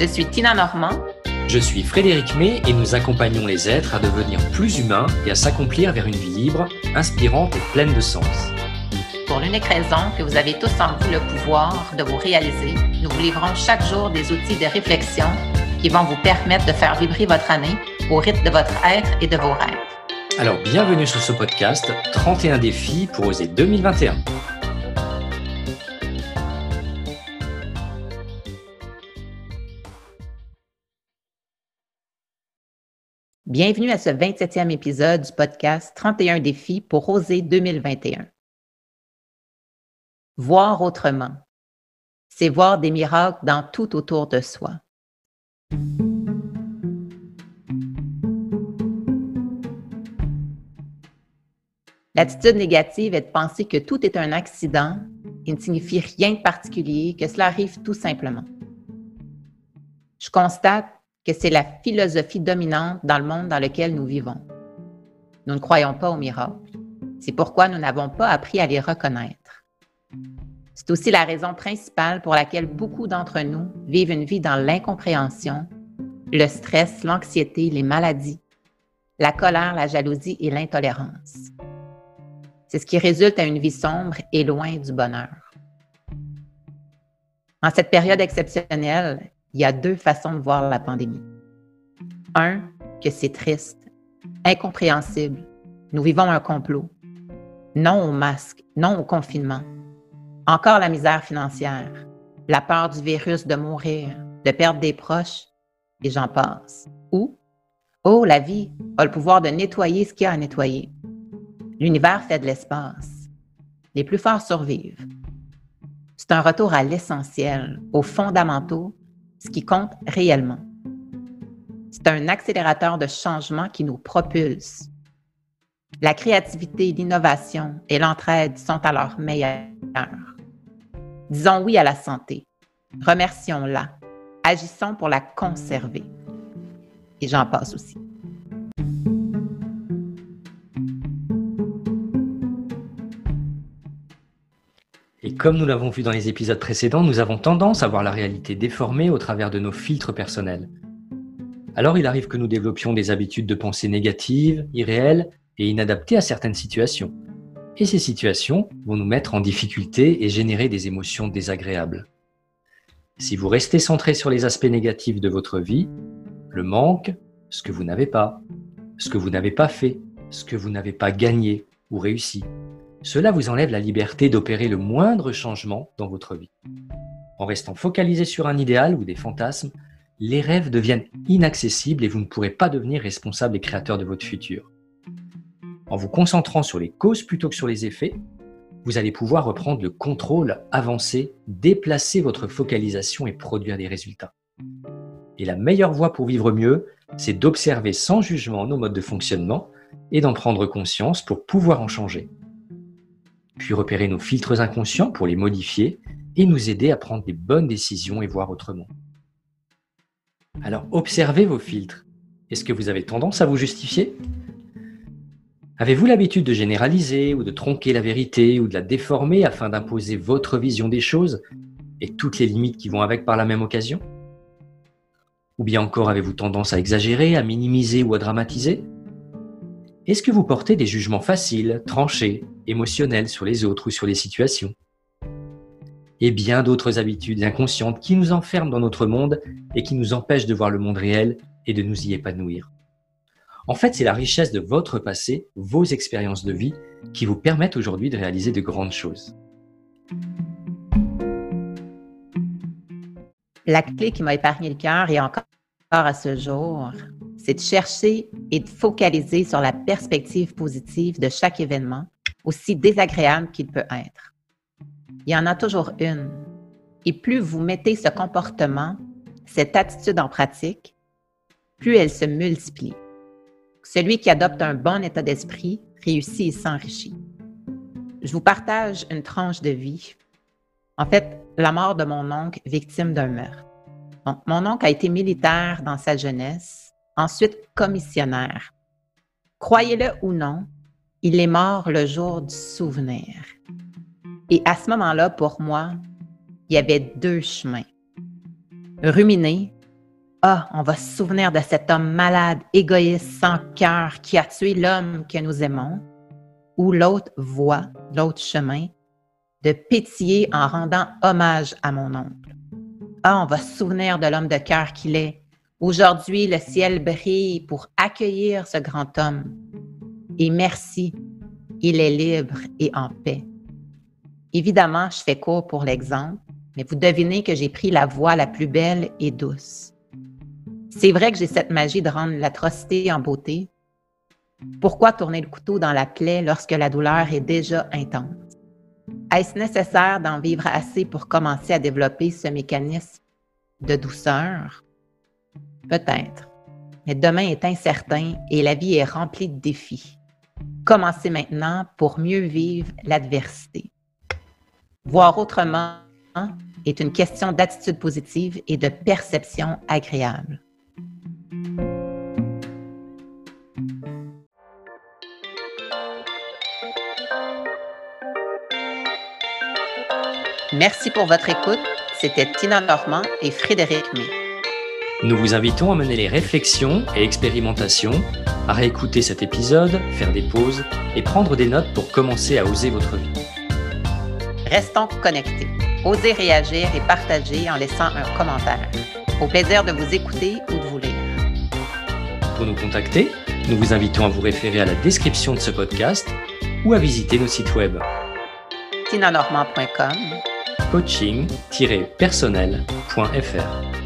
Je suis Tina Normand. Je suis Frédéric May et nous accompagnons les êtres à devenir plus humains et à s'accomplir vers une vie libre, inspirante et pleine de sens. Pour l'unique raison que vous avez tous en vous le pouvoir de vous réaliser, nous vous livrons chaque jour des outils de réflexion qui vont vous permettre de faire vibrer votre année au rythme de votre être et de vos rêves. Alors bienvenue sur ce podcast 31 défis pour oser 2021. Bienvenue à ce 27e épisode du podcast 31 défis pour oser 2021. Voir autrement, c'est voir des miracles dans tout autour de soi. L'attitude négative est de penser que tout est un accident et ne signifie rien de particulier, que cela arrive tout simplement. Je constate que c'est la philosophie dominante dans le monde dans lequel nous vivons. Nous ne croyons pas aux miracles. C'est pourquoi nous n'avons pas appris à les reconnaître. C'est aussi la raison principale pour laquelle beaucoup d'entre nous vivent une vie dans l'incompréhension, le stress, l'anxiété, les maladies, la colère, la jalousie et l'intolérance. C'est ce qui résulte à une vie sombre et loin du bonheur. En cette période exceptionnelle, il y a deux façons de voir la pandémie. Un, que c'est triste, incompréhensible. Nous vivons un complot. Non au masque, non au confinement. Encore la misère financière, la peur du virus de mourir, de perdre des proches, et j'en passe. Ou, oh, la vie a le pouvoir de nettoyer ce qu'il y a à nettoyer. L'univers fait de l'espace. Les plus forts survivent. C'est un retour à l'essentiel, aux fondamentaux, ce qui compte réellement. C'est un accélérateur de changement qui nous propulse. La créativité, l'innovation et l'entraide sont à leur meilleur. Disons oui à la santé. Remercions-la. Agissons pour la conserver. Et j'en passe aussi. Comme nous l'avons vu dans les épisodes précédents, nous avons tendance à voir la réalité déformée au travers de nos filtres personnels. Alors il arrive que nous développions des habitudes de pensée négatives, irréelles et inadaptées à certaines situations. Et ces situations vont nous mettre en difficulté et générer des émotions désagréables. Si vous restez centré sur les aspects négatifs de votre vie, le manque, ce que vous n'avez pas, ce que vous n'avez pas fait, ce que vous n'avez pas gagné ou réussi, cela vous enlève la liberté d'opérer le moindre changement dans votre vie. En restant focalisé sur un idéal ou des fantasmes, les rêves deviennent inaccessibles et vous ne pourrez pas devenir responsable et créateur de votre futur. En vous concentrant sur les causes plutôt que sur les effets, vous allez pouvoir reprendre le contrôle, avancer, déplacer votre focalisation et produire des résultats. Et la meilleure voie pour vivre mieux, c'est d'observer sans jugement nos modes de fonctionnement et d'en prendre conscience pour pouvoir en changer puis repérer nos filtres inconscients pour les modifier et nous aider à prendre des bonnes décisions et voir autrement. Alors observez vos filtres. Est-ce que vous avez tendance à vous justifier? Avez-vous l'habitude de généraliser ou de tronquer la vérité ou de la déformer afin d'imposer votre vision des choses et toutes les limites qui vont avec par la même occasion? Ou bien encore avez-vous tendance à exagérer, à minimiser ou à dramatiser? Est-ce que vous portez des jugements faciles, tranchés, émotionnels sur les autres ou sur les situations? Et bien d'autres habitudes inconscientes qui nous enferment dans notre monde et qui nous empêchent de voir le monde réel et de nous y épanouir. En fait, c'est la richesse de votre passé, vos expériences de vie, qui vous permettent aujourd'hui de réaliser de grandes choses. La clé qui m'a épargné le cœur et encore à ce jour, c'est de chercher et de focaliser sur la perspective positive de chaque événement, aussi désagréable qu'il peut être. Il y en a toujours une. Et plus vous mettez ce comportement, cette attitude en pratique, plus elle se multiplie. Celui qui adopte un bon état d'esprit réussit et s'enrichit. Je vous partage une tranche de vie. En fait, la mort de mon oncle victime d'un meurtre. mon oncle a été militaire dans sa jeunesse ensuite commissionnaire. Croyez-le ou non, il est mort le jour du souvenir. Et à ce moment-là, pour moi, il y avait deux chemins. Ruminer, ah, on va se souvenir de cet homme malade, égoïste, sans cœur, qui a tué l'homme que nous aimons, ou l'autre voie, l'autre chemin, de pétiller en rendant hommage à mon oncle. Ah, on va se souvenir de l'homme de cœur qu'il est. Aujourd'hui, le ciel brille pour accueillir ce grand homme. Et merci, il est libre et en paix. Évidemment, je fais court pour l'exemple, mais vous devinez que j'ai pris la voie la plus belle et douce. C'est vrai que j'ai cette magie de rendre l'atrocité en beauté. Pourquoi tourner le couteau dans la plaie lorsque la douleur est déjà intense? Est-ce nécessaire d'en vivre assez pour commencer à développer ce mécanisme de douceur? Peut-être. Mais demain est incertain et la vie est remplie de défis. Commencez maintenant pour mieux vivre l'adversité. Voir autrement est une question d'attitude positive et de perception agréable. Merci pour votre écoute. C'était Tina Normand et Frédéric May. Nous vous invitons à mener les réflexions et expérimentations, à réécouter cet épisode, faire des pauses et prendre des notes pour commencer à oser votre vie. Restons connectés. Osez réagir et partager en laissant un commentaire. Au plaisir de vous écouter ou de vous lire. Pour nous contacter, nous vous invitons à vous référer à la description de ce podcast ou à visiter nos sites web tinanormand.com coaching-personnel.fr.